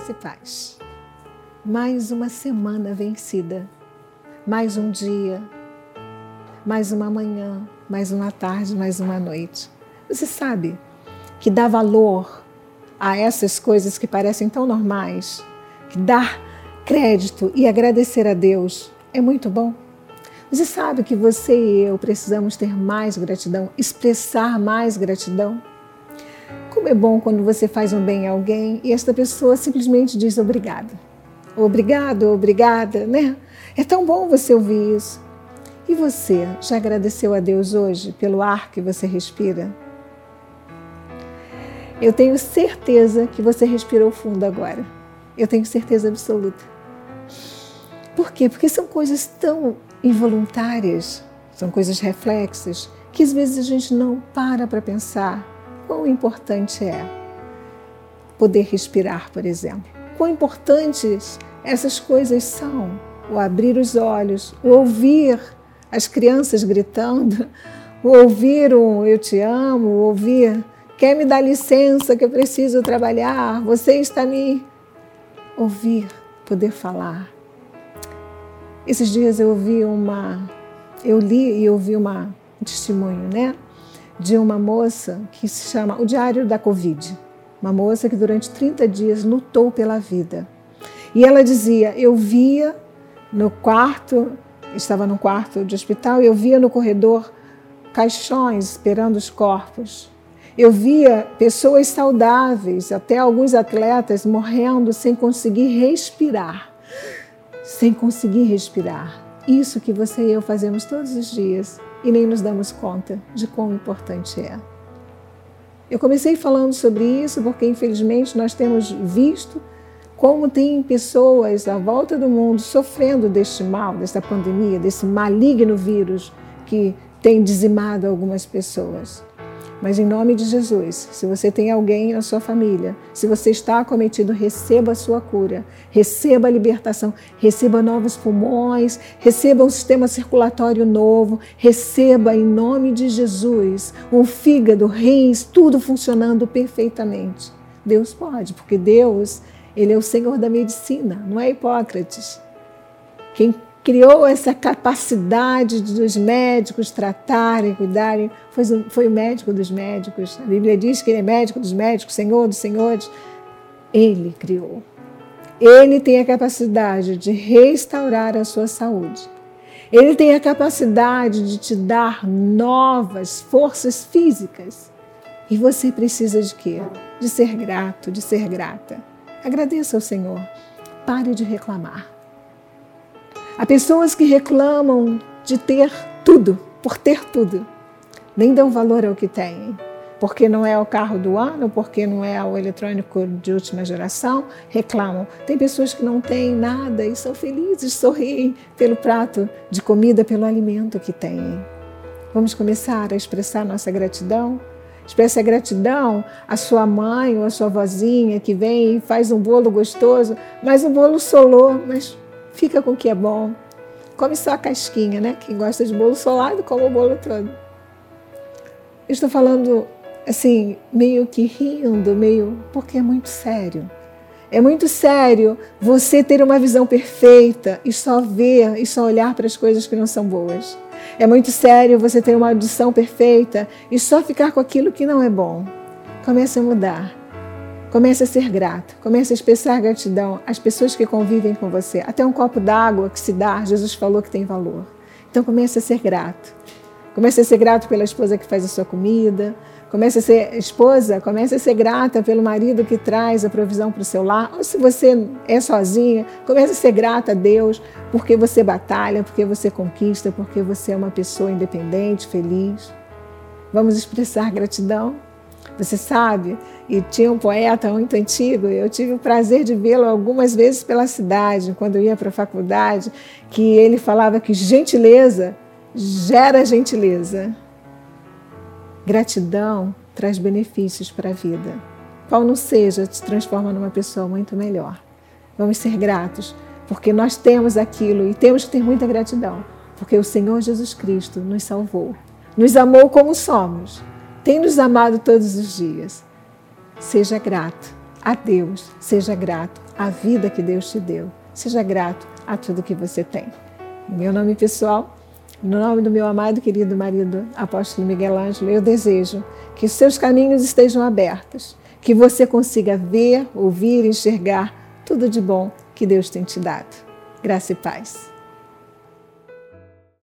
Graça e paz. Mais uma semana vencida, mais um dia, mais uma manhã, mais uma tarde, mais uma noite. Você sabe que dá valor a essas coisas que parecem tão normais, que dar crédito e agradecer a Deus é muito bom. Você sabe que você e eu precisamos ter mais gratidão, expressar mais gratidão. Como é bom quando você faz um bem a alguém e esta pessoa simplesmente diz obrigada. Obrigado, obrigada, né? É tão bom você ouvir isso. E você já agradeceu a Deus hoje pelo ar que você respira? Eu tenho certeza que você respirou fundo agora. Eu tenho certeza absoluta. Por quê? Porque são coisas tão involuntárias, são coisas reflexas, que às vezes a gente não para para pensar quão importante é poder respirar, por exemplo. Quão importantes essas coisas são. O abrir os olhos, o ouvir as crianças gritando, o ouvir um eu te amo, o ouvir quer me dar licença que eu preciso trabalhar, você está me ouvir, poder falar. Esses dias eu ouvi uma eu li e ouvi uma um testemunho, né? De uma moça que se chama O Diário da Covid. Uma moça que durante 30 dias lutou pela vida. E ela dizia: Eu via no quarto, estava no quarto de hospital, eu via no corredor caixões esperando os corpos. Eu via pessoas saudáveis, até alguns atletas morrendo sem conseguir respirar. Sem conseguir respirar. Isso que você e eu fazemos todos os dias e nem nos damos conta de quão importante é. Eu comecei falando sobre isso porque, infelizmente, nós temos visto como tem pessoas à volta do mundo sofrendo deste mal, desta pandemia, desse maligno vírus que tem dizimado algumas pessoas. Mas em nome de Jesus, se você tem alguém na sua família, se você está acometido, receba a sua cura, receba a libertação, receba novos pulmões, receba um sistema circulatório novo, receba em nome de Jesus um fígado, rins, tudo funcionando perfeitamente. Deus pode, porque Deus, ele é o Senhor da medicina, não é Hipócrates. Quem criou essa capacidade dos médicos tratarem, cuidarem. Foi, foi o médico dos médicos. A Bíblia diz que ele é médico dos médicos, Senhor dos senhores. Ele criou. Ele tem a capacidade de restaurar a sua saúde. Ele tem a capacidade de te dar novas forças físicas. E você precisa de quê? De ser grato, de ser grata. Agradeça ao Senhor. Pare de reclamar. Há pessoas que reclamam de ter tudo, por ter tudo. Nem dão valor ao que têm. Porque não é o carro do ano, porque não é o eletrônico de última geração, reclamam. Tem pessoas que não têm nada e são felizes, sorriem pelo prato de comida, pelo alimento que têm. Vamos começar a expressar nossa gratidão? Expresse a gratidão à sua mãe ou à sua vozinha que vem e faz um bolo gostoso, mas o bolo solou, mas fica com o que é bom. Come só a casquinha, né? Quem gosta de bolo solado, come o bolo todo. Eu estou falando assim, meio que rindo, meio. porque é muito sério. É muito sério você ter uma visão perfeita e só ver e só olhar para as coisas que não são boas. É muito sério você ter uma audição perfeita e só ficar com aquilo que não é bom. Comece a mudar. Comece a ser grato, comece a expressar gratidão às pessoas que convivem com você. Até um copo d'água que se dá, Jesus falou que tem valor. Então comece a ser grato. Comece a ser grato pela esposa que faz a sua comida. Comece a ser esposa, comece a ser grata pelo marido que traz a provisão para o seu lar. Ou se você é sozinha, comece a ser grata a Deus porque você batalha, porque você conquista, porque você é uma pessoa independente, feliz. Vamos expressar gratidão? Você sabe, e tinha um poeta muito antigo, eu tive o prazer de vê-lo algumas vezes pela cidade, quando eu ia para a faculdade, que ele falava que gentileza gera gentileza. Gratidão traz benefícios para a vida. Qual não seja, te transforma numa pessoa muito melhor. Vamos ser gratos, porque nós temos aquilo e temos que ter muita gratidão, porque o Senhor Jesus Cristo nos salvou, nos amou como somos tem nos amado todos os dias. Seja grato a Deus, seja grato a vida que Deus te deu. Seja grato a tudo que você tem. Em meu nome pessoal, no nome do meu amado querido marido, apóstolo Miguel Ângelo, eu desejo que seus caminhos estejam abertos, que você consiga ver, ouvir, enxergar tudo de bom que Deus tem te dado. Graça e paz.